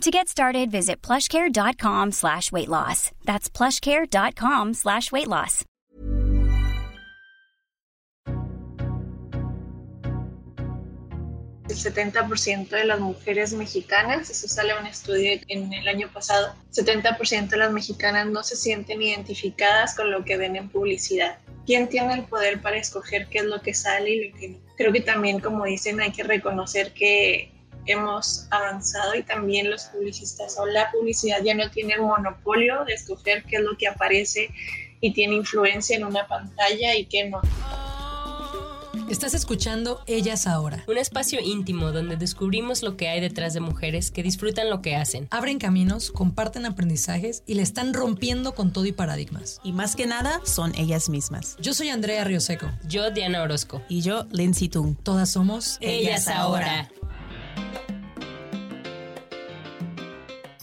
To get started, visit plushcare.com slash weight loss. That's plushcare.com slash weight loss. El 70% de las mujeres mexicanas, eso sale un estudio en el año pasado, 70% de las mexicanas no se sienten identificadas con lo que ven en publicidad. ¿Quién tiene el poder para escoger qué es lo que sale y lo que no? Creo que también, como dicen, hay que reconocer que hemos avanzado y también los publicistas o la publicidad ya no tiene el monopolio de escoger qué es lo que aparece y tiene influencia en una pantalla y qué no. Estás escuchando Ellas Ahora. Un espacio íntimo donde descubrimos lo que hay detrás de mujeres que disfrutan lo que hacen. Abren caminos, comparten aprendizajes y le están rompiendo con todo y paradigmas. Y más que nada, son ellas mismas. Yo soy Andrea Rioseco. Yo, Diana Orozco. Y yo, Lindsay Tung. Todas somos Ellas, Ahora.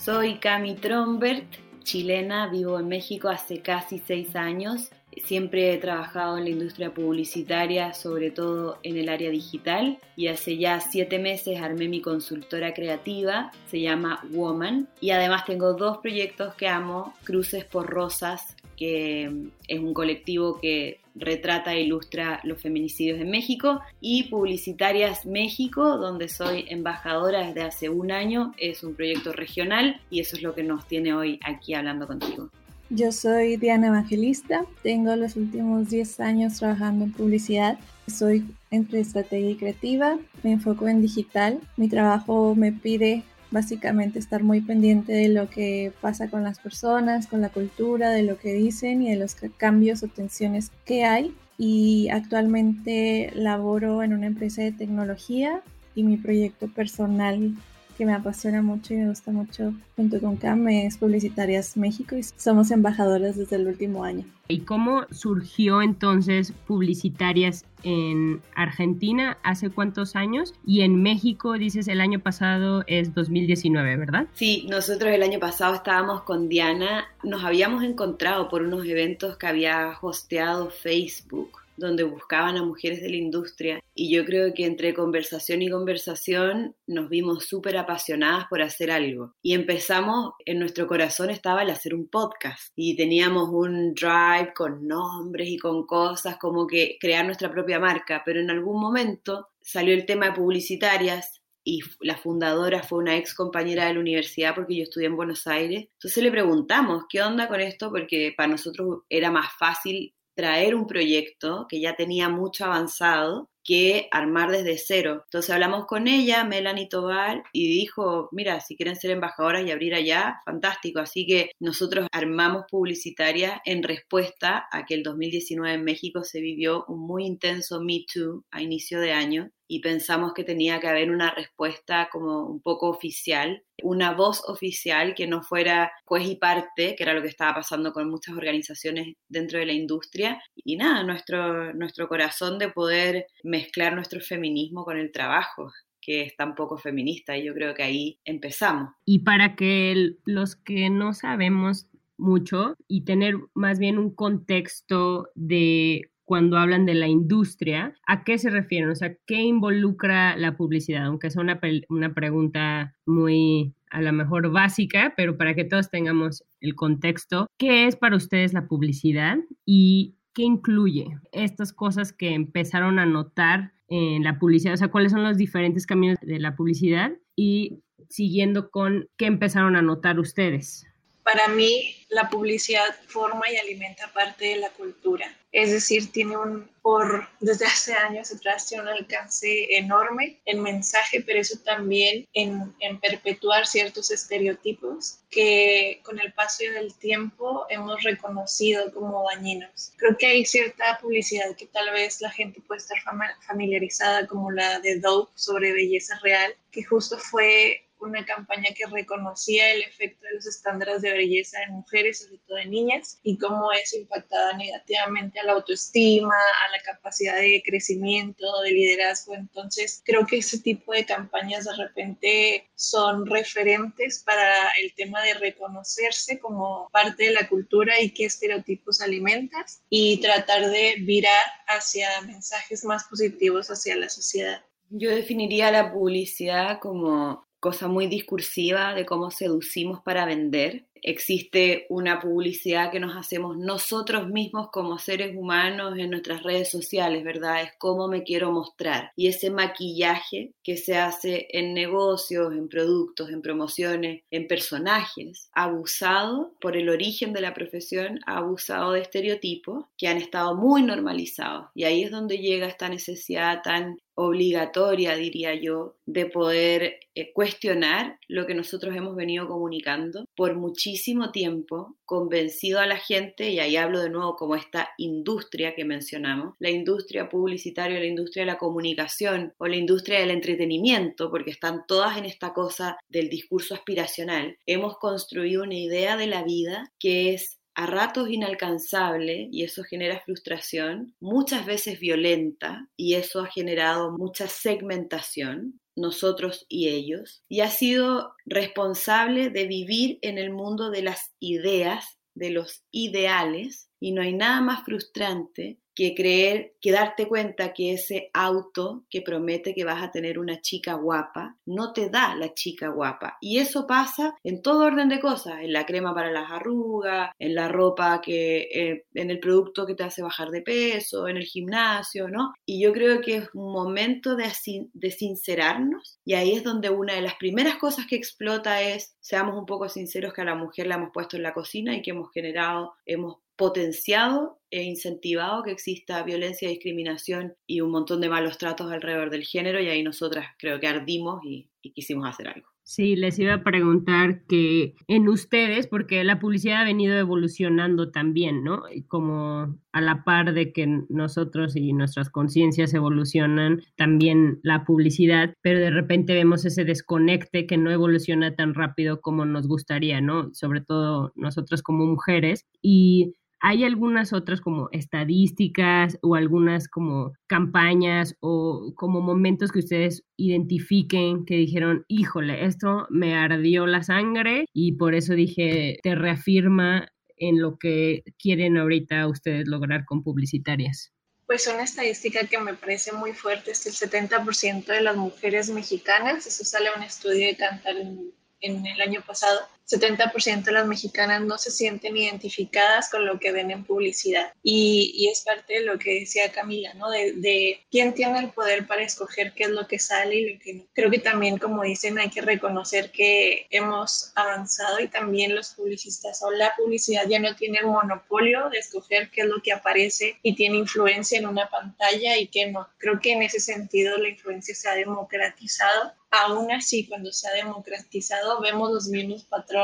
Soy Cami Trombert, chilena, vivo en México hace casi seis años. Siempre he trabajado en la industria publicitaria, sobre todo en el área digital, y hace ya siete meses armé mi consultora creativa, se llama Woman, y además tengo dos proyectos que amo, Cruces por Rosas, que es un colectivo que retrata e ilustra los feminicidios en México, y Publicitarias México, donde soy embajadora desde hace un año, es un proyecto regional y eso es lo que nos tiene hoy aquí hablando contigo. Yo soy Diana Evangelista, tengo los últimos 10 años trabajando en publicidad, soy entre estrategia y creativa, me enfoco en digital, mi trabajo me pide básicamente estar muy pendiente de lo que pasa con las personas, con la cultura, de lo que dicen y de los cambios o tensiones que hay. Y actualmente laboro en una empresa de tecnología y mi proyecto personal que me apasiona mucho y me gusta mucho junto con CAM es Publicitarias México y somos embajadoras desde el último año. ¿Y cómo surgió entonces Publicitarias en Argentina hace cuántos años? Y en México, dices, el año pasado es 2019, ¿verdad? Sí, nosotros el año pasado estábamos con Diana, nos habíamos encontrado por unos eventos que había hosteado Facebook donde buscaban a mujeres de la industria y yo creo que entre conversación y conversación nos vimos súper apasionadas por hacer algo y empezamos, en nuestro corazón estaba el hacer un podcast y teníamos un drive con nombres y con cosas como que crear nuestra propia marca, pero en algún momento salió el tema de publicitarias y la fundadora fue una ex compañera de la universidad porque yo estudié en Buenos Aires. Entonces le preguntamos, ¿qué onda con esto? Porque para nosotros era más fácil traer un proyecto que ya tenía mucho avanzado que armar desde cero. Entonces hablamos con ella, Melanie Tobar, y dijo, mira, si quieren ser embajadoras y abrir allá, fantástico. Así que nosotros armamos publicitaria en respuesta a que el 2019 en México se vivió un muy intenso Me Too a inicio de año y pensamos que tenía que haber una respuesta como un poco oficial, una voz oficial que no fuera juez y parte, que era lo que estaba pasando con muchas organizaciones dentro de la industria. Y nada, nuestro, nuestro corazón de poder mezclar nuestro feminismo con el trabajo que es tan poco feminista y yo creo que ahí empezamos. Y para que los que no sabemos mucho y tener más bien un contexto de cuando hablan de la industria, ¿a qué se refieren? O sea, ¿qué involucra la publicidad? Aunque sea una, una pregunta muy a lo mejor básica, pero para que todos tengamos el contexto, ¿qué es para ustedes la publicidad y qué incluye estas cosas que empezaron a notar en la publicidad? O sea, ¿cuáles son los diferentes caminos de la publicidad? Y siguiendo con qué empezaron a notar ustedes. Para mí, la publicidad forma y alimenta parte de la cultura. Es decir, tiene un, por desde hace años atrás, tiene un alcance enorme en mensaje, pero eso también en, en perpetuar ciertos estereotipos que con el paso del tiempo hemos reconocido como dañinos. Creo que hay cierta publicidad que tal vez la gente puede estar familiarizada, como la de Dove sobre belleza real, que justo fue una campaña que reconocía el efecto de los estándares de belleza en mujeres, sobre todo en niñas, y cómo eso impactaba negativamente a la autoestima, a la capacidad de crecimiento, de liderazgo. Entonces, creo que ese tipo de campañas de repente son referentes para el tema de reconocerse como parte de la cultura y qué estereotipos alimentas y tratar de virar hacia mensajes más positivos hacia la sociedad. Yo definiría la publicidad como cosa muy discursiva de cómo seducimos para vender. Existe una publicidad que nos hacemos nosotros mismos como seres humanos en nuestras redes sociales, ¿verdad? Es cómo me quiero mostrar. Y ese maquillaje que se hace en negocios, en productos, en promociones, en personajes, abusado por el origen de la profesión, abusado de estereotipos que han estado muy normalizados. Y ahí es donde llega esta necesidad tan obligatoria, diría yo, de poder eh, cuestionar lo que nosotros hemos venido comunicando por muchísimo tiempo, convencido a la gente, y ahí hablo de nuevo como esta industria que mencionamos, la industria publicitaria, la industria de la comunicación o la industria del entretenimiento, porque están todas en esta cosa del discurso aspiracional, hemos construido una idea de la vida que es a ratos inalcanzable y eso genera frustración, muchas veces violenta y eso ha generado mucha segmentación, nosotros y ellos, y ha sido responsable de vivir en el mundo de las ideas, de los ideales, y no hay nada más frustrante que creer, que darte cuenta que ese auto que promete que vas a tener una chica guapa, no te da la chica guapa. Y eso pasa en todo orden de cosas, en la crema para las arrugas, en la ropa que, eh, en el producto que te hace bajar de peso, en el gimnasio, ¿no? Y yo creo que es un momento de, de sincerarnos y ahí es donde una de las primeras cosas que explota es, seamos un poco sinceros que a la mujer la hemos puesto en la cocina y que hemos generado, hemos potenciado e incentivado que exista violencia, discriminación y un montón de malos tratos alrededor del género y ahí nosotras creo que ardimos y, quisimos hacer algo. Sí, les iba a preguntar que en ustedes, porque la publicidad ha venido evolucionando también, ¿no? Como a la par de que nosotros y nuestras conciencias evolucionan, también la publicidad, pero de repente vemos ese desconecte que no evoluciona tan rápido como nos gustaría, ¿no? Sobre todo nosotros como mujeres. Y hay algunas otras como estadísticas o algunas como campañas o como momentos que ustedes identifiquen que dijeron, híjole, esto me ardió la sangre y por eso dije, te reafirma en lo que quieren ahorita ustedes lograr con publicitarias? Pues una estadística que me parece muy fuerte es que el 70% de las mujeres mexicanas, eso sale un estudio de Cantar en, en el año pasado, 70% de las mexicanas no se sienten identificadas con lo que ven en publicidad. Y, y es parte de lo que decía Camila, ¿no? De, de, quién tiene el poder para escoger qué es lo que sale y lo que no. Creo que también, como dicen, hay que reconocer que hemos avanzado y también los publicistas o la publicidad ya no tiene el monopolio de escoger qué es lo que aparece y tiene influencia en una pantalla y qué no. Creo que en ese sentido la influencia se ha democratizado aún así, cuando se ha democratizado, vemos los mismos patrones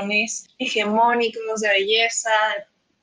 hegemónicos de belleza,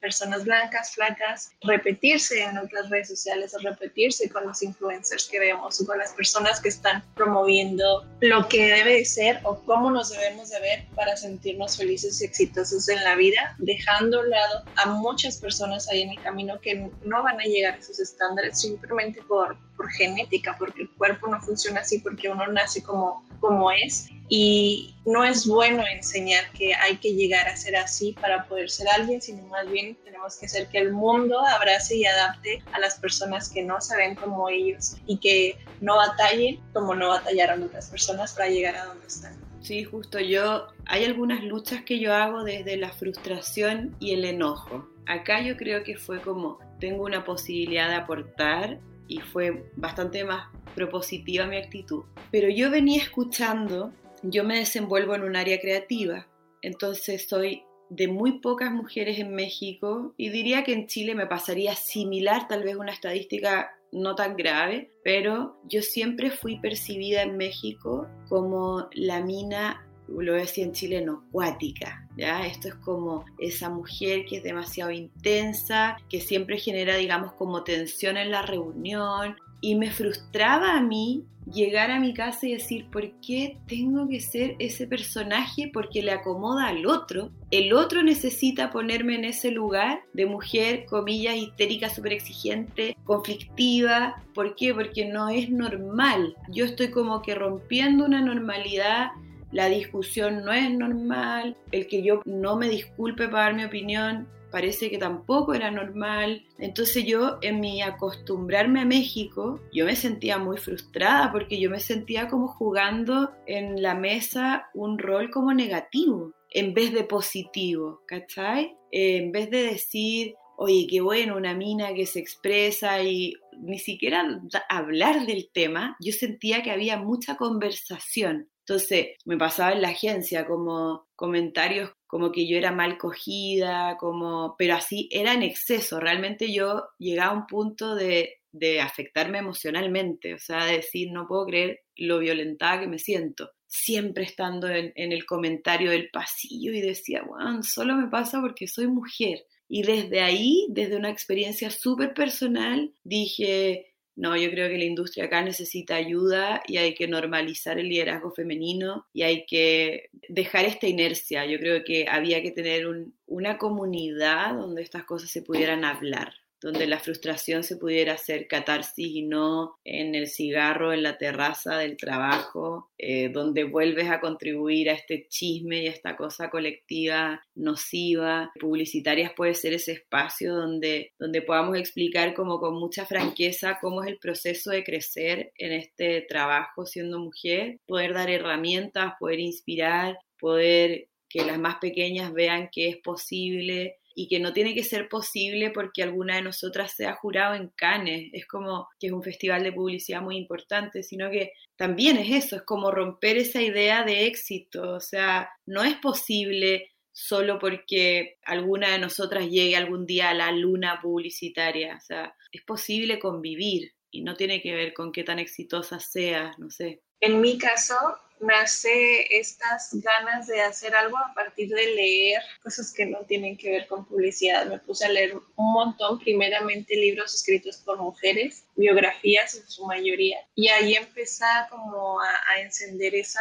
personas blancas, flacas, repetirse en otras redes sociales o repetirse con los influencers que vemos o con las personas que están promoviendo lo que debe de ser o cómo nos debemos de ver para sentirnos felices y exitosos en la vida, dejando a un lado a muchas personas ahí en el camino que no van a llegar a esos estándares simplemente por, por genética, porque el cuerpo no funciona así, porque uno nace como, como es. Y no es bueno enseñar que hay que llegar a ser así para poder ser alguien, sino más bien tenemos que hacer que el mundo abrace y adapte a las personas que no se ven como ellos y que no batallen como no batallaron otras personas para llegar a donde están. Sí, justo yo, hay algunas luchas que yo hago desde la frustración y el enojo. Acá yo creo que fue como, tengo una posibilidad de aportar y fue bastante más propositiva mi actitud. Pero yo venía escuchando yo me desenvuelvo en un área creativa, entonces soy de muy pocas mujeres en México y diría que en Chile me pasaría similar, tal vez una estadística no tan grave, pero yo siempre fui percibida en México como la mina, lo voy a decir en chileno, acuática, ¿ya? Esto es como esa mujer que es demasiado intensa, que siempre genera, digamos, como tensión en la reunión, y me frustraba a mí llegar a mi casa y decir, ¿por qué tengo que ser ese personaje? Porque le acomoda al otro. El otro necesita ponerme en ese lugar de mujer, comillas, histérica, súper exigente, conflictiva. ¿Por qué? Porque no es normal. Yo estoy como que rompiendo una normalidad. La discusión no es normal. El que yo no me disculpe para dar mi opinión parece que tampoco era normal. Entonces yo en mi acostumbrarme a México, yo me sentía muy frustrada porque yo me sentía como jugando en la mesa un rol como negativo en vez de positivo, ¿cachai? Eh, en vez de decir, oye, qué bueno, una mina que se expresa y ni siquiera hablar del tema, yo sentía que había mucha conversación. Entonces me pasaba en la agencia como comentarios como que yo era mal cogida, como, pero así era en exceso. Realmente yo llegaba a un punto de, de afectarme emocionalmente, o sea, de decir, no puedo creer lo violentada que me siento. Siempre estando en, en el comentario del pasillo y decía, bueno, solo me pasa porque soy mujer. Y desde ahí, desde una experiencia súper personal, dije, no, yo creo que la industria acá necesita ayuda y hay que normalizar el liderazgo femenino y hay que dejar esta inercia. Yo creo que había que tener una comunidad donde estas cosas se pudieran hablar donde la frustración se pudiera hacer catarsis y no en el cigarro, en la terraza del trabajo, eh, donde vuelves a contribuir a este chisme y a esta cosa colectiva nociva. Publicitarias puede ser ese espacio donde, donde podamos explicar como con mucha franqueza cómo es el proceso de crecer en este trabajo siendo mujer, poder dar herramientas, poder inspirar, poder que las más pequeñas vean que es posible y que no tiene que ser posible porque alguna de nosotras sea jurado en Cannes, es como que es un festival de publicidad muy importante, sino que también es eso, es como romper esa idea de éxito, o sea, no es posible solo porque alguna de nosotras llegue algún día a la luna publicitaria, o sea, es posible convivir y no tiene que ver con qué tan exitosa seas, no sé. En mi caso, nace estas ganas de hacer algo a partir de leer cosas que no tienen que ver con publicidad. Me puse a leer un montón, primeramente libros escritos por mujeres, biografías en su mayoría, y ahí empecé como a, a encender esa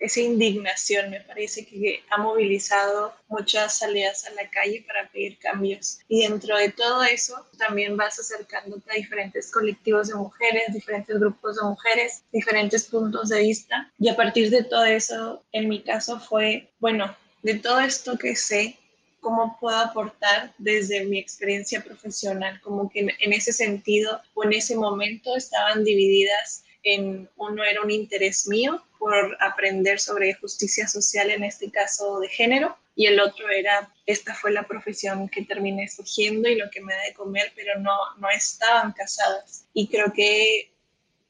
esa indignación me parece que ha movilizado muchas salidas a la calle para pedir cambios. Y dentro de todo eso también vas acercándote a diferentes colectivos de mujeres, diferentes grupos de mujeres, diferentes puntos de vista. Y a partir de todo eso, en mi caso fue, bueno, de todo esto que sé, cómo puedo aportar desde mi experiencia profesional, como que en, ese sentido o en ese momento estaban divididas en uno era un interés mío por aprender sobre justicia social, en este caso de género, y el otro era, esta fue la profesión que terminé escogiendo y lo que me da de comer, pero no, no estaban casadas. Y creo que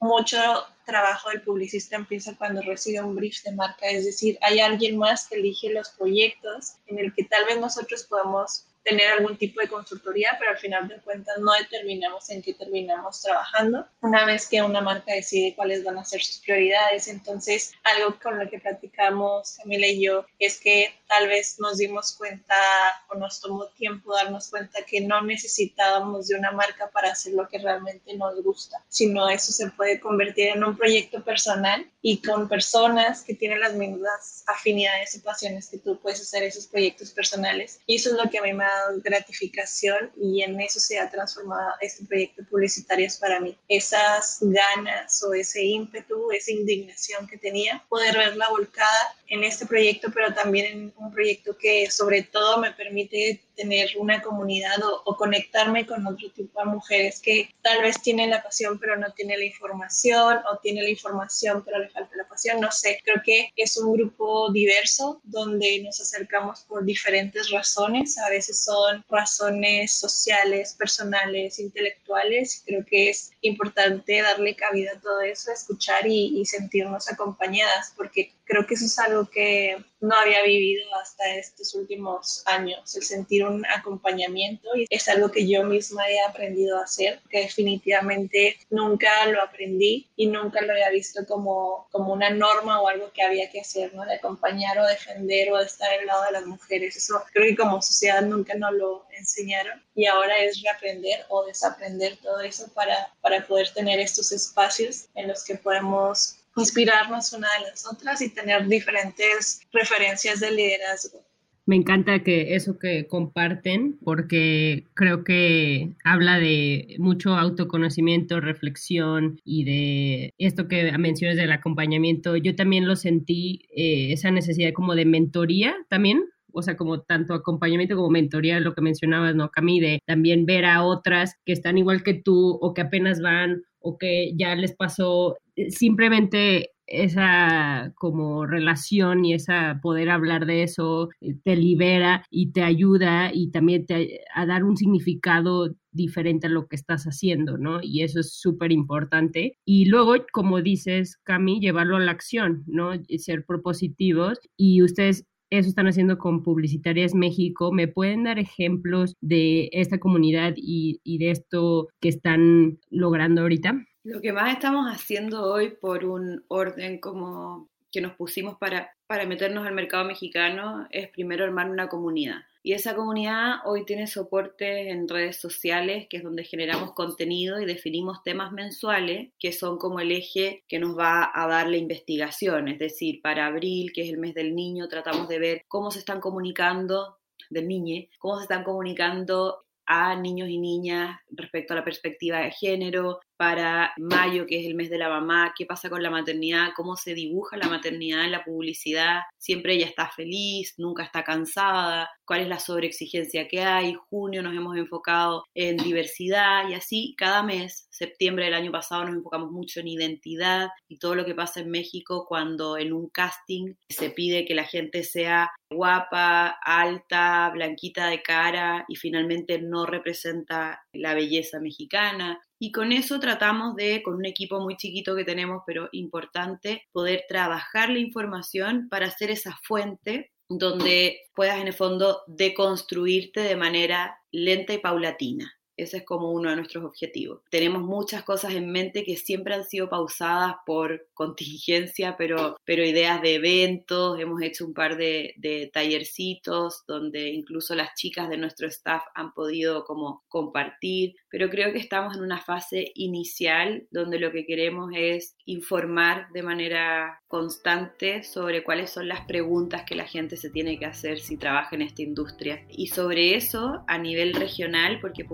mucho trabajo del publicista empieza cuando recibe un brief de marca, es decir, hay alguien más que elige los proyectos en el que tal vez nosotros podemos tener algún tipo de consultoría, pero al final de cuentas no determinamos en qué terminamos trabajando. Una vez que una marca decide cuáles van a ser sus prioridades, entonces algo con lo que platicamos Camila y yo es que tal vez nos dimos cuenta o nos tomó tiempo darnos cuenta que no necesitábamos de una marca para hacer lo que realmente nos gusta, sino eso se puede convertir en un proyecto personal y con personas que tienen las mismas afinidades y pasiones que tú puedes hacer esos proyectos personales. Y eso es lo que a mí me ha gratificación y en eso se ha transformado este proyecto publicitario para mí. Esas ganas o ese ímpetu, esa indignación que tenía, poder verla volcada en este proyecto, pero también en un proyecto que sobre todo me permite tener una comunidad o, conectarme con otro tipo de mujeres que tal vez tienen la pasión pero no tienen la información o tiene la información pero le falta la pasión, no sé, creo que es un grupo diverso donde nos acercamos por diferentes razones, a veces son razones sociales, personales, intelectuales, creo que es importante darle cabida a todo eso, escuchar y, y sentirnos acompañadas porque Creo que eso es algo que no había vivido hasta estos últimos años, el sentir un acompañamiento y es algo que yo misma he aprendido a hacer, que definitivamente nunca lo aprendí y nunca lo había visto como, como una norma o algo que había que hacer, ¿no? De acompañar o defender o de estar al lado de las mujeres. Eso creo que como sociedad nunca nos lo enseñaron y ahora es reaprender o desaprender todo eso para, para poder tener estos espacios en los que podemos inspirarnos una de las otras y tener diferentes referencias de liderazgo. Me encanta que eso que comparten, porque creo que habla de mucho autoconocimiento, reflexión y de esto que mencionas del acompañamiento. Yo también lo sentí, eh, esa necesidad como de mentoría también, o sea, como tanto acompañamiento como mentoría, lo que mencionabas, ¿no, Cami? De también ver a otras que están igual que tú o que apenas van o que ya les pasó simplemente esa como relación y esa poder hablar de eso eh, te libera y te ayuda y también te a dar un significado diferente a lo que estás haciendo, ¿no? Y eso es súper importante. Y luego, como dices, Cami, llevarlo a la acción, ¿no? Ser propositivos y ustedes eso están haciendo con Publicitarias México. ¿Me pueden dar ejemplos de esta comunidad y, y de esto que están logrando ahorita? Lo que más estamos haciendo hoy por un orden como que nos pusimos para, para meternos al mercado mexicano es primero armar una comunidad. Y esa comunidad hoy tiene soporte en redes sociales, que es donde generamos contenido y definimos temas mensuales, que son como el eje que nos va a dar la investigación. Es decir, para abril, que es el mes del niño, tratamos de ver cómo se están comunicando del niñe, cómo se están comunicando a niños y niñas respecto a la perspectiva de género, para mayo, que es el mes de la mamá, qué pasa con la maternidad, cómo se dibuja la maternidad en la publicidad, siempre ella está feliz, nunca está cansada, cuál es la sobreexigencia que hay, junio nos hemos enfocado en diversidad y así cada mes, septiembre del año pasado nos enfocamos mucho en identidad y todo lo que pasa en México cuando en un casting se pide que la gente sea guapa, alta, blanquita de cara y finalmente no representa la belleza mexicana. Y con eso tratamos de, con un equipo muy chiquito que tenemos, pero importante, poder trabajar la información para hacer esa fuente donde puedas en el fondo deconstruirte de manera lenta y paulatina. Ese es como uno de nuestros objetivos. Tenemos muchas cosas en mente que siempre han sido pausadas por contingencia, pero, pero ideas de eventos, hemos hecho un par de, de tallercitos donde incluso las chicas de nuestro staff han podido como compartir, pero creo que estamos en una fase inicial donde lo que queremos es informar de manera constante sobre cuáles son las preguntas que la gente se tiene que hacer si trabaja en esta industria. Y sobre eso, a nivel regional, porque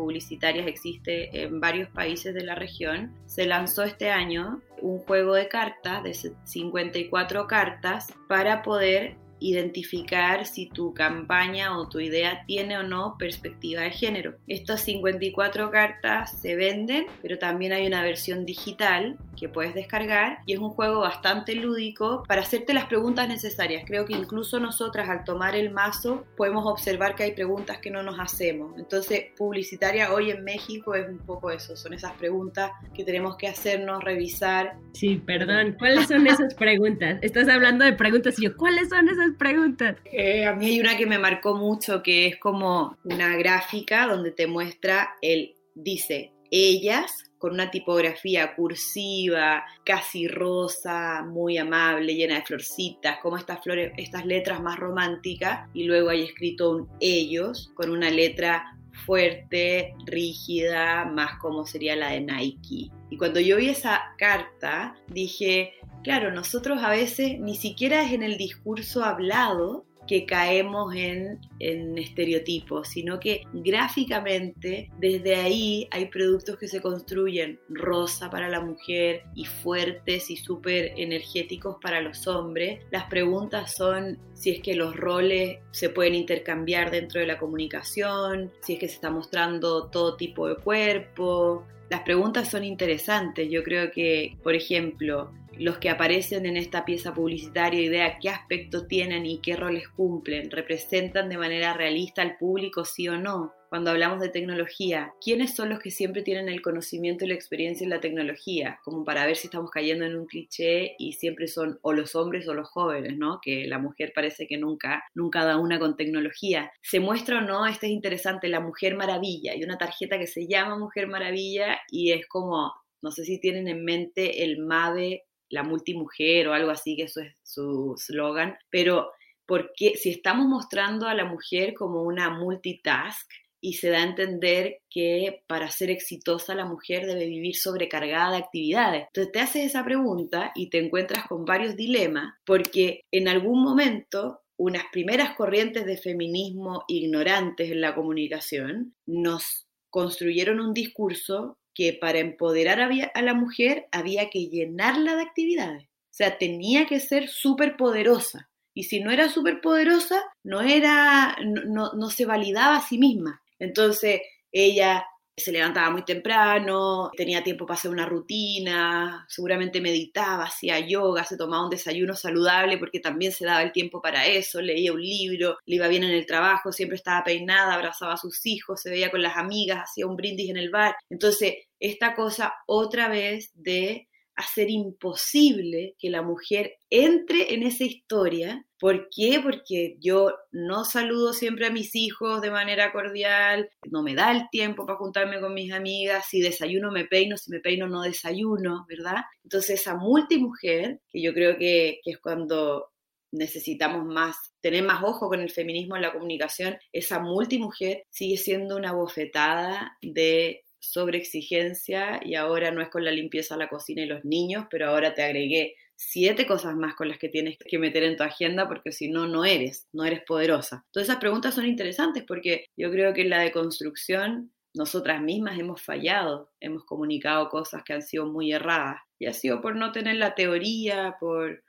existe en varios países de la región, se lanzó este año un juego de cartas de 54 cartas para poder identificar si tu campaña o tu idea tiene o no perspectiva de género. Estas 54 cartas se venden, pero también hay una versión digital que puedes descargar y es un juego bastante lúdico para hacerte las preguntas necesarias. Creo que incluso nosotras al tomar el mazo podemos observar que hay preguntas que no nos hacemos. Entonces, publicitaria hoy en México es un poco eso, son esas preguntas que tenemos que hacernos, revisar. Sí, perdón, ¿cuáles son esas preguntas? Estás hablando de preguntas y yo, ¿cuáles son esas preguntas? Eh, a mí hay una que me marcó mucho, que es como una gráfica donde te muestra el, dice, ellas con una tipografía cursiva, casi rosa, muy amable, llena de florcitas, como estas flores, estas letras más románticas, y luego hay escrito un ellos con una letra fuerte, rígida, más como sería la de Nike. Y cuando yo vi esa carta, dije, Claro, nosotros a veces ni siquiera es en el discurso hablado que caemos en, estereotipos, sino que gráficamente desde ahí hay productos que se construyen rosa para la mujer y fuertes y súper energéticos para los hombres. Las preguntas son si es que los roles se pueden intercambiar dentro de la comunicación, si es que se está mostrando todo tipo de cuerpo. Las preguntas son interesantes. Yo creo que, por ejemplo, los que aparecen en esta pieza publicitaria y vea qué aspecto tienen y qué roles cumplen, representan de manera realista al público, sí o no. Cuando hablamos de tecnología, ¿quiénes son los que siempre tienen el conocimiento y la experiencia en la tecnología? Como para ver si estamos cayendo en un cliché y siempre son o los hombres o los jóvenes, ¿no? Que la mujer parece que nunca, nunca da una con tecnología. ¿Se muestra o no? Este es interesante, la Mujer Maravilla. Hay una tarjeta que se llama Mujer Maravilla y es como, no sé si tienen en mente el MAVE la multimujer o algo así, que eso es su slogan, pero porque si estamos mostrando a la mujer como una multitask y se da a entender que para ser exitosa la mujer debe vivir sobrecargada de actividades. Entonces te haces esa pregunta y te encuentras con varios dilemas porque en algún momento unas primeras corrientes de feminismo ignorantes en la comunicación nos construyeron un discurso que para empoderar a la mujer había que llenarla de actividades. O sea, tenía que ser súper poderosa. Y si no era súper poderosa, no, era, no, no se validaba a sí misma. Entonces, ella se levantaba muy temprano, tenía tiempo para hacer una rutina, seguramente meditaba, hacía yoga, se tomaba un desayuno saludable porque también se daba el tiempo para eso, leía un libro, le iba bien en el trabajo, siempre estaba peinada, abrazaba a sus hijos, se veía con las amigas, hacía un brindis en el bar. Entonces, esta cosa otra vez de hacer imposible que la mujer entre en esa historia. ¿Por qué? Porque yo no saludo siempre a mis hijos de manera cordial, no me da el tiempo para juntarme con mis amigas, si desayuno me peino, si me peino no desayuno, ¿verdad? Entonces esa multimujer, que yo creo que, que es cuando necesitamos más, tener más ojo con el feminismo en la comunicación, esa multimujer sigue siendo una bofetada de sobre exigencia y ahora no es con la limpieza, la cocina y los niños, pero ahora te agregué siete cosas más con las que tienes que meter en tu agenda porque si no, no eres, no eres poderosa. Todas esas preguntas son interesantes porque yo creo que en la deconstrucción nosotras mismas hemos fallado, hemos comunicado cosas que han sido muy erradas y ha sido por no tener la teoría, por,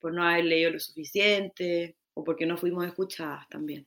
por no haber leído lo suficiente o porque no fuimos escuchadas también.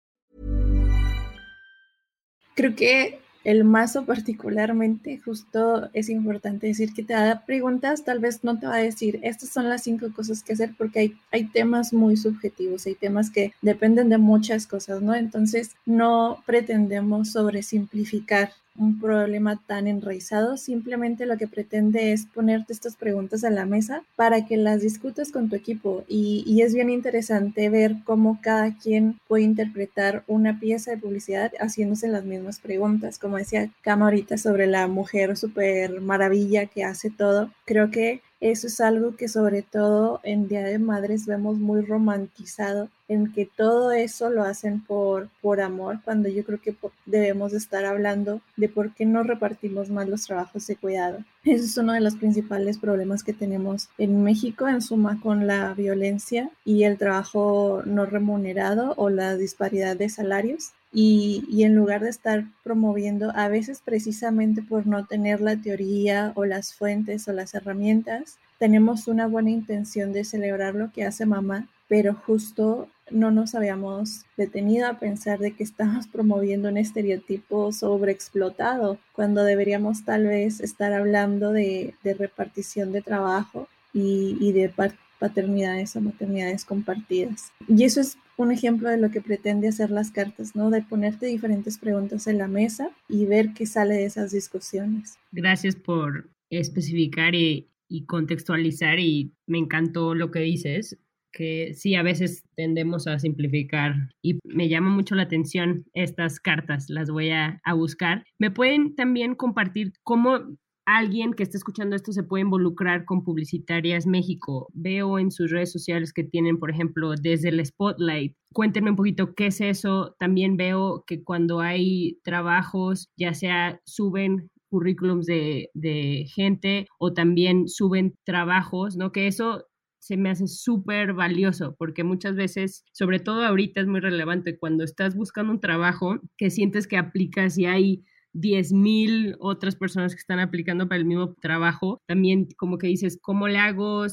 Creo que el mazo particularmente, justo es importante decir que te da preguntas, tal vez no te va a decir, estas son las cinco cosas que hacer, porque hay, hay temas muy subjetivos, hay temas que dependen de muchas cosas, ¿no? Entonces, no pretendemos sobresimplificar un problema tan enraizado, simplemente lo que pretende es ponerte estas preguntas a la mesa para que las discutas con tu equipo. Y, y, es bien interesante ver cómo cada quien puede interpretar una pieza de publicidad haciéndose las mismas preguntas, como decía Cama ahorita sobre la mujer super maravilla que hace todo, creo que eso es algo que sobre todo en Día de Madres vemos muy romantizado, en que todo eso lo hacen por, por amor, cuando yo creo que debemos estar hablando de por qué no repartimos más los trabajos de cuidado. Ese es uno de los principales problemas que tenemos en México, en suma con la violencia y el trabajo no remunerado o la disparidad de salarios. Y, en lugar de estar promoviendo, a veces precisamente por no tener la teoría o las fuentes o las herramientas, tenemos una buena intención de celebrar lo que hace mamá, pero justo no nos habíamos detenido a pensar de que estamos promoviendo un estereotipo sobreexplotado, cuando deberíamos tal vez estar hablando de, de repartición de trabajo y, y de paternidades o maternidades compartidas. Y eso es un ejemplo de lo que pretende hacer las cartas, ¿no? De ponerte diferentes preguntas en la mesa y ver qué sale de esas discusiones. Gracias por especificar y, contextualizar y me encantó lo que dices que sí, a veces tendemos a simplificar y me llama mucho la atención estas cartas, las voy a, a buscar. ¿Me pueden también compartir cómo alguien que esté escuchando esto se puede involucrar con Publicitarias México. Veo en sus redes sociales que tienen, por ejemplo, desde el Spotlight. Cuéntenme un poquito qué es eso. También veo que cuando hay trabajos, ya sea suben currículums de, de gente o también suben trabajos, ¿no? Que eso se me hace súper valioso porque muchas veces, sobre todo ahorita es muy relevante cuando estás buscando un trabajo que sientes que aplicas y hay 10.000 otras personas que están aplicando para el mismo trabajo, también como que dices, ¿cómo le hago?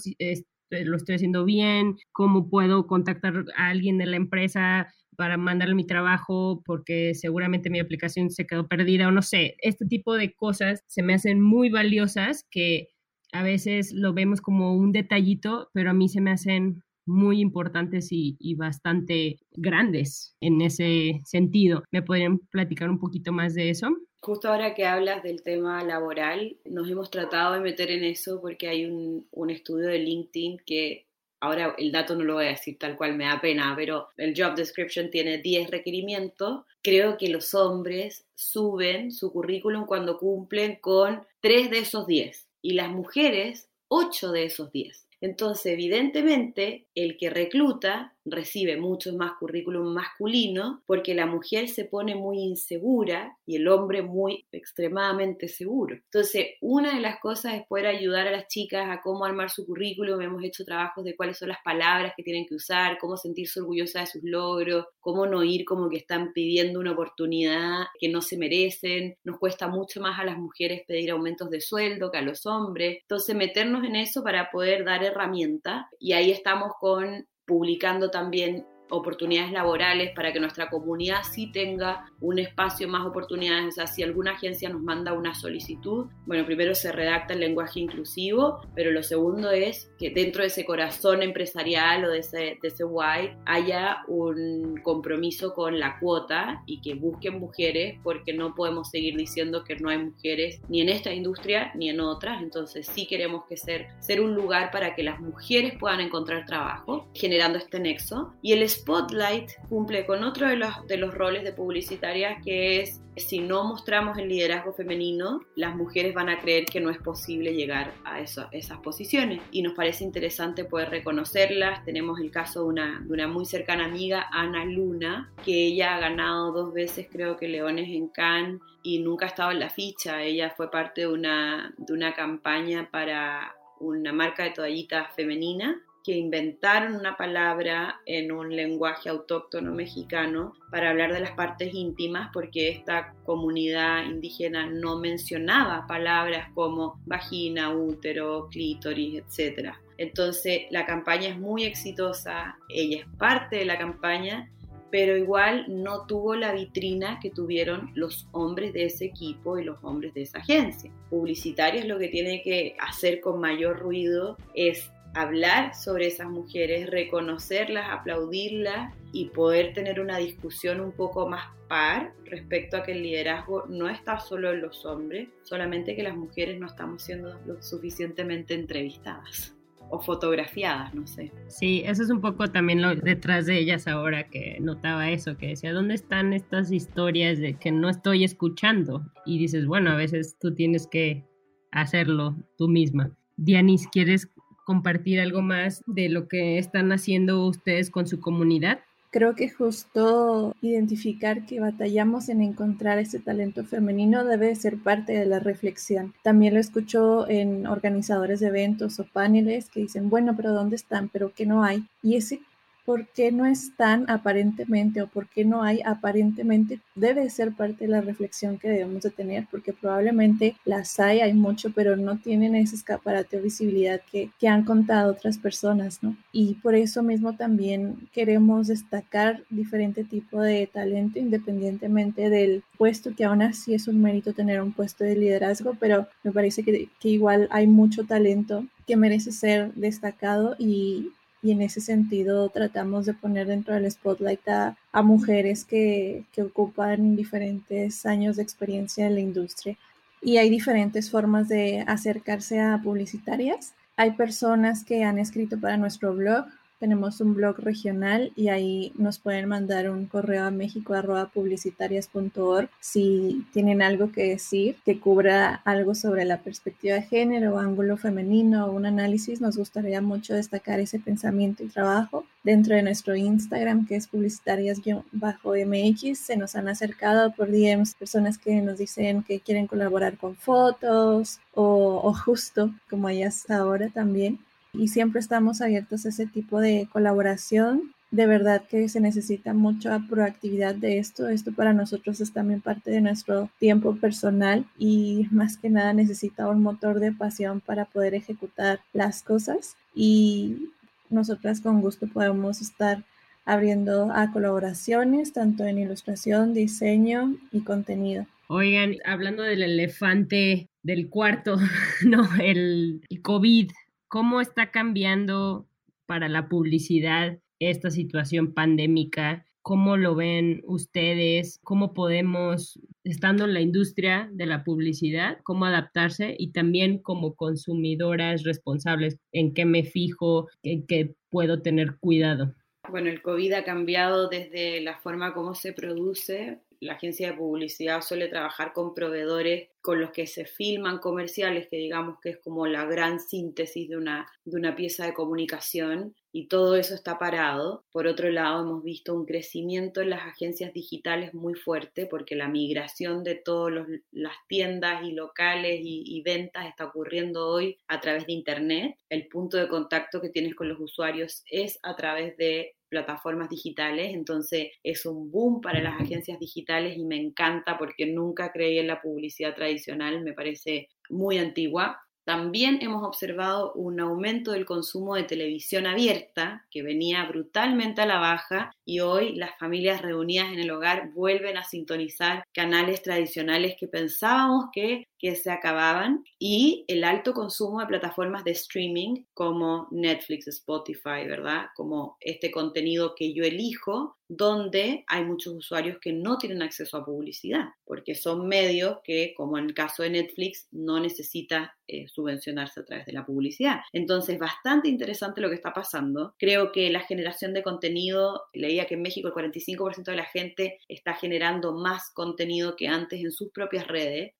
¿Lo estoy haciendo bien? ¿Cómo puedo contactar a alguien de la empresa para mandarle mi trabajo porque seguramente mi aplicación se quedó perdida o no sé? Este tipo de cosas se me hacen muy valiosas que a veces lo vemos como un detallito, pero a mí se me hacen muy importantes y, bastante grandes en ese sentido. ¿Me podrían platicar un poquito más de eso? Justo ahora que hablas del tema laboral, nos hemos tratado de meter en eso porque hay un, un estudio de LinkedIn que ahora el dato no lo voy a decir tal cual, me da pena, pero el job description tiene 10 requerimientos. Creo que los hombres suben su currículum cuando cumplen con 3 de esos 10 y las mujeres 8 de esos 10. Entonces, evidentemente, el que recluta recibe mucho más currículum masculino porque la mujer se pone muy insegura y el hombre muy extremadamente seguro. Entonces, una de las cosas es poder ayudar a las chicas a cómo armar su currículum. Hemos hecho trabajos de cuáles son las palabras que tienen que usar, cómo sentirse orgullosa de sus logros, cómo no ir como que están pidiendo una oportunidad que no se merecen. Nos cuesta mucho más a las mujeres pedir aumentos de sueldo que a los hombres. Entonces, meternos en eso para poder dar herramientas y ahí estamos con publicando también oportunidades laborales para que nuestra comunidad sí tenga un espacio más oportunidades. O sea, si alguna agencia nos manda una solicitud, bueno, primero se redacta el lenguaje inclusivo, pero lo segundo es que dentro de ese corazón empresarial o de ese, de ese why haya un compromiso con la cuota y que busquen mujeres porque no podemos seguir diciendo que no hay mujeres ni en esta industria ni en otras. Entonces sí queremos que ser, ser un lugar para que las mujeres puedan encontrar trabajo, generando este nexo. Y el Spotlight cumple con otro de los, de los roles de publicitaria que es si no mostramos el liderazgo femenino, las mujeres van a creer que no es posible llegar a esas posiciones. Y nos parece interesante poder reconocerlas. Tenemos el caso de una, de una muy cercana amiga, Ana Luna, que ella ha ganado dos veces, creo que Leones en Cannes, y nunca ha estado en la ficha. Ella fue parte de una, de una campaña para una marca de toallitas femenina que inventaron una palabra en un lenguaje autóctono mexicano para hablar de las partes íntimas porque esta comunidad indígena no mencionaba palabras como vagina, útero, clítoris, etc. Entonces la campaña es muy exitosa, ella es parte de la campaña, pero igual no tuvo la vitrina que tuvieron los hombres de ese equipo y los hombres de esa agencia. Publicitarios lo que tiene que hacer con mayor ruido es hablar sobre esas mujeres, reconocerlas, aplaudirlas y poder tener una discusión un poco más par respecto a que el liderazgo no está solo en los hombres, solamente que las mujeres no estamos siendo lo suficientemente entrevistadas o fotografiadas, no sé. Sí, eso es un poco también lo detrás de ellas ahora que notaba eso, que decía, ¿dónde están estas historias de que no estoy escuchando? Y dices, bueno, a veces tú tienes que hacerlo tú misma. Dianis, ¿quieres compartir algo más de lo que están haciendo ustedes con su comunidad? Creo que justo identificar que batallamos en encontrar ese talento femenino debe ser parte de la reflexión. También lo escucho en organizadores de eventos o paneles que dicen, bueno, pero ¿dónde están? ¿Pero qué no hay? Y ese por qué no están aparentemente o por qué no hay aparentemente debe ser parte de la reflexión que debemos de tener porque probablemente las hay, hay mucho, pero no tienen ese escaparate o visibilidad que, que han contado otras personas, ¿no? Y por eso mismo también queremos destacar diferente tipo de talento independientemente del puesto, que aún así es un mérito tener un puesto de liderazgo, pero me parece que, que igual hay mucho talento que merece ser destacado y, y en ese sentido tratamos de poner dentro del spotlight a, mujeres que, que, ocupan diferentes años de experiencia en la industria. Y hay diferentes formas de acercarse a publicitarias. Hay personas que han escrito para nuestro blog, tenemos un blog regional y ahí nos pueden mandar un correo a mexico.publicitarias.org si tienen algo que decir que cubra algo sobre la perspectiva de género, ángulo femenino o un análisis. Nos gustaría mucho destacar ese pensamiento y trabajo dentro de nuestro Instagram, que es publicitarias-mx, se nos han acercado por DMs personas que nos dicen que quieren colaborar con fotos o, o justo como ellas ahora también. Y siempre estamos abiertos a ese tipo de colaboración de verdad que se necesita mucha proactividad de esto. Esto para nosotros es también parte de nuestro tiempo personal y más que nada necesita un motor de pasión para poder ejecutar las cosas y nosotras con gusto podemos estar abriendo a colaboraciones tanto en ilustración, diseño y contenido. Oigan, hablando del elefante del cuarto, no, el, COVID, ¿cómo está cambiando para la publicidad esta situación pandémica? ¿Cómo lo ven ustedes? ¿Cómo podemos, estando en la industria de la publicidad, cómo adaptarse y también como consumidoras responsables, en qué me fijo, en qué puedo tener cuidado? Bueno, el COVID ha cambiado desde la forma como se produce la agencia de publicidad suele trabajar con proveedores con los que se filman comerciales, que digamos que es como la gran síntesis de una, de una pieza de comunicación, y todo eso está parado. Por otro lado, hemos visto un crecimiento en las agencias digitales muy fuerte, porque la migración de todas las tiendas y locales y, y ventas está ocurriendo hoy a través de Internet. El punto de contacto que tienes con los usuarios es a través de plataformas digitales, entonces es un boom para las agencias digitales y me encanta porque nunca creí en la publicidad tradicional, me parece muy antigua. También hemos observado un aumento del consumo de televisión abierta, que venía brutalmente a la baja, y hoy las familias reunidas en el hogar vuelven a sintonizar canales tradicionales que pensábamos que, que se acababan, y el alto consumo de plataformas de streaming como Netflix, Spotify, ¿verdad? Como este contenido que yo elijo donde hay muchos usuarios que no tienen acceso a publicidad, porque son medios que, como en el caso de Netflix, no necesita eh, subvencionarse a través de la publicidad. Entonces, bastante interesante lo que está pasando. Creo que la generación de contenido, leía que en México el 45% de la gente está generando más contenido que antes en sus propias redes,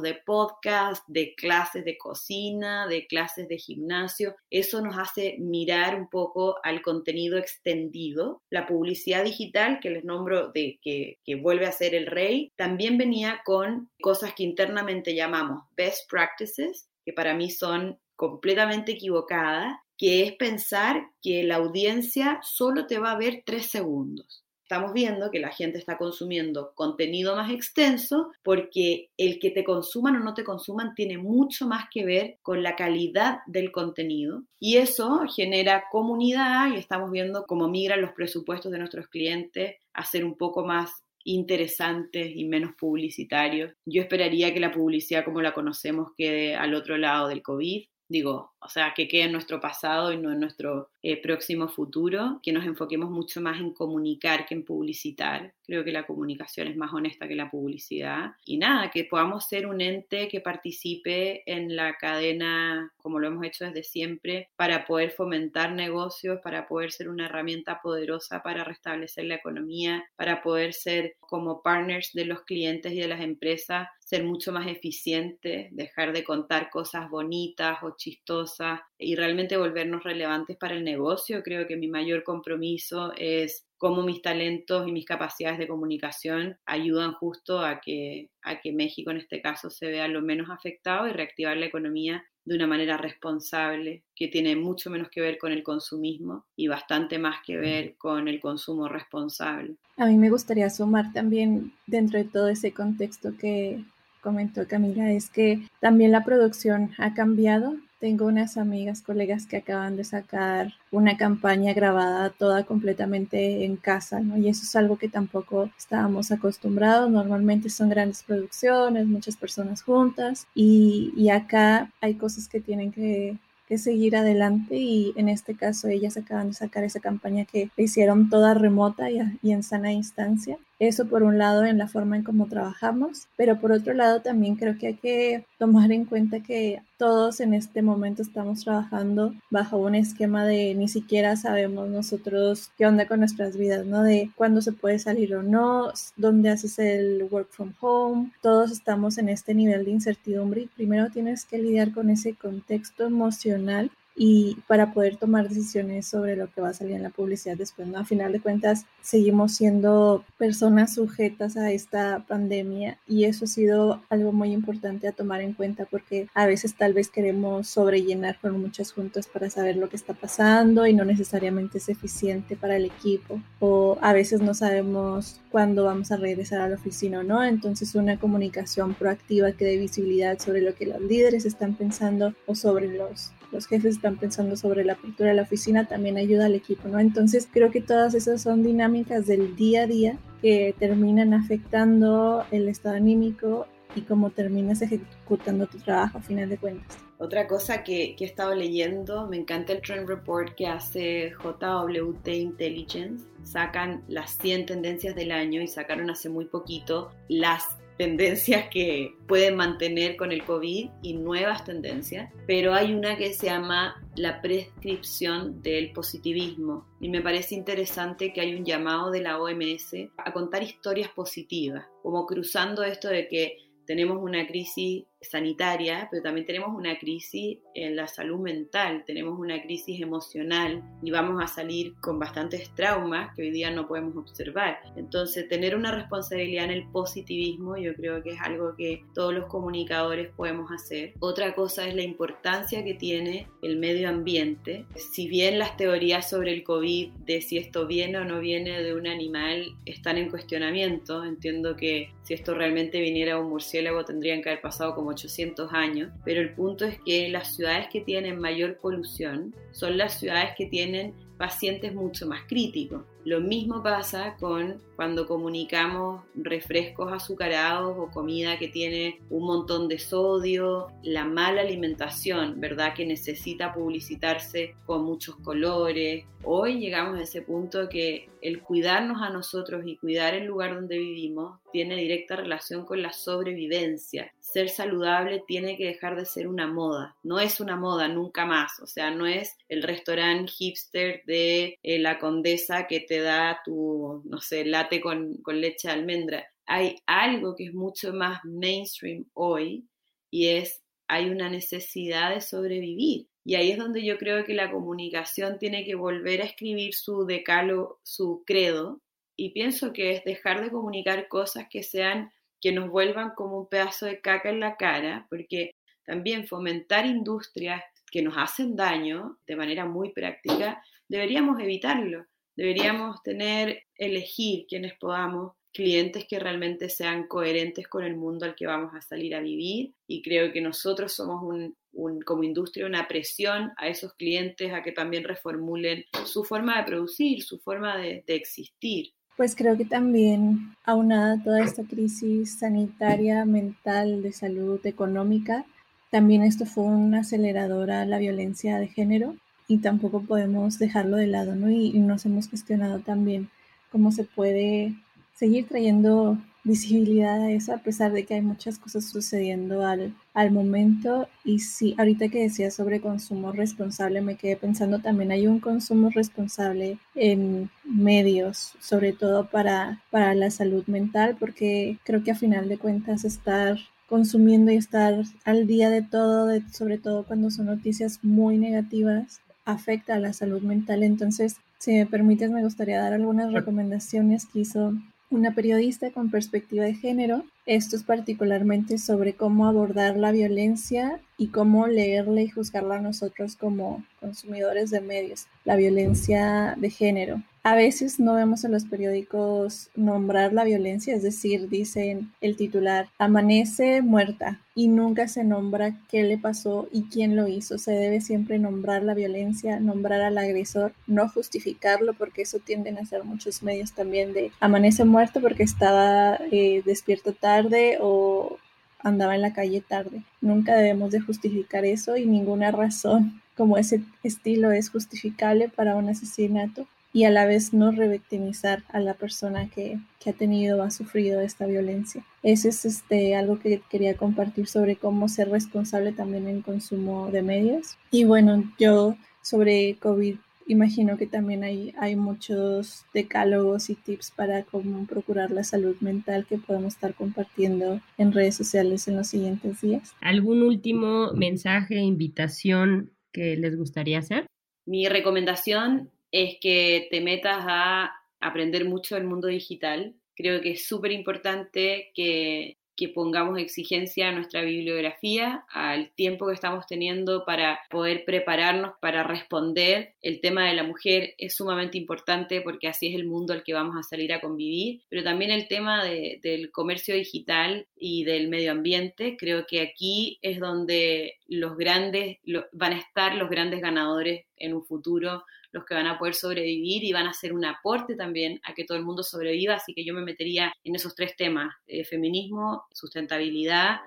de podcast, de clases de cocina, de clases de gimnasio. Eso nos hace mirar un poco al contenido extendido. La publicidad digital, que les nombro de que, que vuelve a ser el rey, también venía con cosas que internamente llamamos best practices, que para mí son completamente equivocadas, que es pensar que la audiencia solo te va a ver tres segundos estamos viendo que la gente está consumiendo contenido más extenso porque el que te consuman o no te consuman tiene mucho más que ver con la calidad del contenido y eso genera comunidad y estamos viendo cómo migran los presupuestos de nuestros clientes a ser un poco más interesantes y menos publicitarios. Yo esperaría que la publicidad como la conocemos quede al otro lado del COVID, digo, o sea, que quede en nuestro pasado y no en nuestro eh, próximo futuro, que nos enfoquemos mucho más en comunicar que en publicitar. Creo que la comunicación es más honesta que la publicidad. Y nada, que podamos ser un ente que participe en la cadena, como lo hemos hecho desde siempre, para poder fomentar negocios, para poder ser una herramienta poderosa para restablecer la economía, para poder ser como partners de los clientes y de las empresas, ser mucho más eficientes, dejar de contar cosas bonitas o chistosas y realmente volvernos relevantes para el negocio. Creo que mi mayor compromiso es cómo mis talentos y mis capacidades de comunicación ayudan justo a que, a que México en este caso se vea lo menos afectado y reactivar la economía de una manera responsable, que tiene mucho menos que ver con el consumismo y bastante más que ver con el consumo responsable. A mí me gustaría sumar también dentro de todo ese contexto que comentó Camila, es que también la producción ha cambiado tengo unas amigas, colegas que acaban de sacar una campaña grabada toda completamente en casa, ¿no? Y eso es algo que tampoco estábamos acostumbrados. Normalmente son grandes producciones, muchas personas juntas y, y acá hay cosas que tienen que seguir adelante y en este caso ellas acaban de sacar esa campaña que hicieron toda remota y, y en sana instancia. Eso por un lado en la forma en cómo trabajamos, pero por otro lado también creo que hay que tomar en cuenta que todos en este momento estamos trabajando bajo un esquema de ni siquiera sabemos nosotros qué onda con nuestras vidas, ¿no? De cuándo se puede salir o no, dónde haces el work from home. Todos estamos en este nivel de incertidumbre y primero tienes que lidiar con ese contexto emocional y para poder tomar decisiones sobre lo que va a salir en la publicidad después. ¿no? A final de cuentas, seguimos siendo personas sujetas a esta pandemia y eso ha sido algo muy importante a tomar en cuenta porque a veces tal vez queremos sobrellenar con muchas juntas para saber lo que está pasando y no necesariamente es eficiente para el equipo o a veces no sabemos cuándo vamos a regresar a la oficina o no, entonces una comunicación proactiva que dé visibilidad sobre lo que los líderes están pensando o sobre los los jefes están pensando sobre la apertura de la oficina, también ayuda al equipo, ¿no? Entonces creo que todas esas son dinámicas del día a día que terminan afectando el estado anímico y cómo terminas ejecutando tu trabajo a final de cuentas. Otra cosa que, que, he estado leyendo, me encanta el Trend Report que hace JWT Intelligence. Sacan las 100 tendencias del año y sacaron hace muy poquito las tendencias que pueden mantener con el COVID y nuevas tendencias, pero hay una que se llama la prescripción del positivismo y me parece interesante que hay un llamado de la OMS a contar historias positivas, como cruzando esto de que tenemos una crisis sanitaria, pero también tenemos una crisis en la salud mental, tenemos una crisis emocional y vamos a salir con bastantes traumas que hoy día no podemos observar. Entonces, tener una responsabilidad en el positivismo yo creo que es algo que todos los comunicadores podemos hacer. Otra cosa es la importancia que tiene el medio ambiente. Si bien las teorías sobre el COVID de si esto viene o no viene de un animal están en cuestionamiento, entiendo que si esto realmente viniera de un murciélago tendrían que haber pasado como 800 años, pero el punto es que las ciudades que tienen mayor polución son las ciudades que tienen pacientes mucho más críticos. Lo mismo pasa con cuando comunicamos refrescos azucarados o comida que tiene un montón de sodio, la mala alimentación, ¿verdad? Que necesita publicitarse con muchos colores. Hoy llegamos a ese punto que el cuidarnos a nosotros y cuidar el lugar donde vivimos tiene directa relación con la sobrevivencia. Ser saludable tiene que dejar de ser una moda. No es una moda nunca más. O sea, no es el restaurante hipster de eh, la condesa que te da tu, no sé, late con, leche de almendra. Hay algo que es mucho más mainstream hoy y es, hay una necesidad de sobrevivir. Y ahí es donde yo creo que la comunicación tiene que volver a escribir su decalo, su credo. Y pienso que es dejar de comunicar cosas que sean, que nos vuelvan como un pedazo de caca en la cara, porque también fomentar industrias que nos hacen daño de manera muy práctica, deberíamos evitarlo. Deberíamos tener, elegir quienes podamos, clientes que realmente sean coherentes con el mundo al que vamos a salir a vivir y creo que nosotros somos un, como industria una presión a esos clientes a que también reformulen su forma de producir, su forma de, de existir. Pues creo que también, aunada toda esta crisis sanitaria, mental, de salud, económica, también esto fue un acelerador a la violencia de género y tampoco podemos dejarlo de lado, ¿no? Y, nos hemos cuestionado también cómo se puede seguir trayendo visibilidad a eso a pesar de que hay muchas cosas sucediendo al, al momento. Y sí, ahorita que decía sobre consumo responsable, me quedé pensando también hay un consumo responsable en medios, sobre todo para, para la salud mental, porque creo que a final de cuentas estar consumiendo y estar al día de todo, de, sobre todo cuando son noticias muy negativas, afecta a la salud mental. Entonces, si me permites, me gustaría dar algunas recomendaciones que hizo una periodista con perspectiva de género. Esto es particularmente sobre cómo abordar la violencia y cómo leerla y juzgarla a nosotros como consumidores de medios, la violencia de género. A veces no vemos en los periódicos nombrar la violencia, es decir, dicen el titular, amanece muerta y nunca se nombra qué le pasó y quién lo hizo. Se debe siempre nombrar la violencia, nombrar al agresor, no justificarlo porque eso tienden a ser muchos medios también de amanece muerto porque estaba eh, despierto tarde o andaba en la calle tarde. Nunca debemos de justificar eso y ninguna razón como ese estilo es justificable para un asesinato y a la vez no revictimizar a la persona que, ha tenido o ha sufrido esta violencia. Eso es este, algo que quería compartir sobre cómo ser responsable también en consumo de medios. Y bueno, yo sobre COVID imagino que también hay, hay muchos decálogos y tips para cómo procurar la salud mental que podemos estar compartiendo en redes sociales en los siguientes días. ¿Algún último mensaje, invitación que les gustaría hacer? Mi recomendación es que te metas a aprender mucho del mundo digital. Creo que es súper importante que que pongamos exigencia a nuestra bibliografía, al tiempo que estamos teniendo para poder prepararnos para responder. El tema de la mujer es sumamente importante porque así es el mundo al que vamos a salir a convivir, pero también el tema del comercio digital y del medio ambiente. Creo que aquí es donde los grandes van a estar los grandes ganadores en un futuro los que van a poder sobrevivir y van a hacer un aporte también a que todo el mundo sobreviva, así que yo me metería en esos tres temas, eh, feminismo, sustentabilidad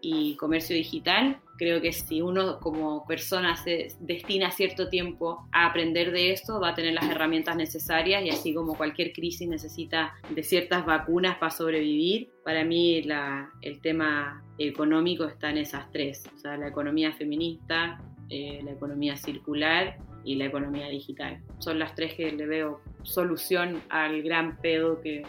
y comercio digital. Creo que si uno como persona se destina cierto tiempo a aprender de esto, va a tener las herramientas necesarias y así como cualquier crisis necesita de ciertas vacunas para sobrevivir, para mí la, el tema económico está en esas tres, o sea, la economía feminista, eh, la economía circular y la economía digital. Son las tres que le veo solución al gran pedo que,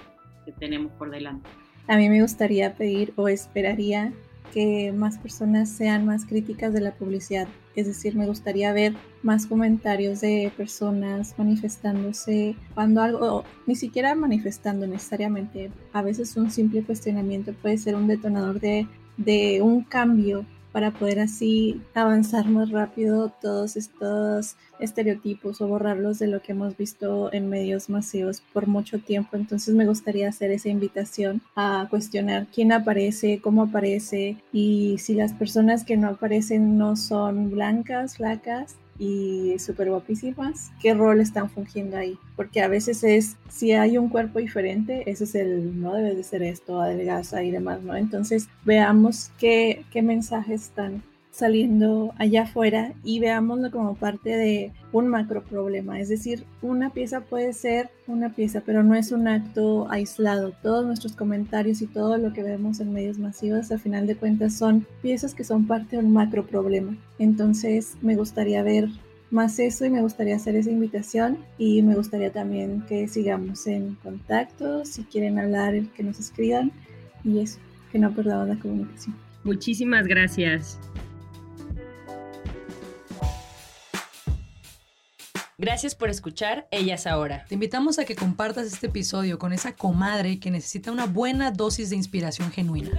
tenemos por delante. A mí me gustaría pedir o esperaría que más personas sean más críticas de la publicidad. Es decir, me gustaría ver más comentarios de personas manifestándose cuando algo, ni siquiera manifestando necesariamente, a veces un simple cuestionamiento puede ser un detonador de, de un cambio para poder así avanzar más rápido todos estos estereotipos o borrarlos de lo que hemos visto en medios masivos por mucho tiempo. Entonces me gustaría hacer esa invitación a cuestionar quién aparece, cómo aparece y si las personas que no aparecen no son blancas, flacas, y súper guapísimas, qué rol están fungiendo ahí. Porque a veces es, si hay un cuerpo diferente, ese es el, no debe de ser esto, adelgaza y demás, ¿no? Entonces veamos qué, qué mensajes están saliendo allá afuera y veámoslo como parte de un macro problema. Es decir, una pieza puede ser una pieza, pero no es un acto aislado. Todos nuestros comentarios y todo lo que vemos en medios masivos, a final de cuentas, son piezas que son parte de un macro problema. Entonces, me gustaría ver más eso y me gustaría hacer esa invitación y me gustaría también que sigamos en contacto, si quieren hablar, que nos escriban y eso, que no perdamos la comunicación. Muchísimas gracias. Gracias por escuchar Ellas Ahora. Te invitamos a que compartas este episodio con esa comadre que necesita una buena dosis de inspiración genuina.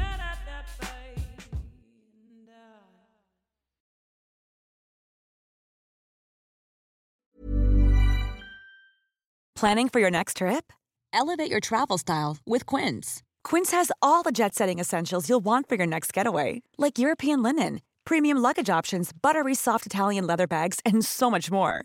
Planning for your next trip? Elevate your travel style with Quince. Quince has all the jet setting essentials you'll want for your next getaway, like European linen, premium luggage options, buttery soft Italian leather bags, and so much more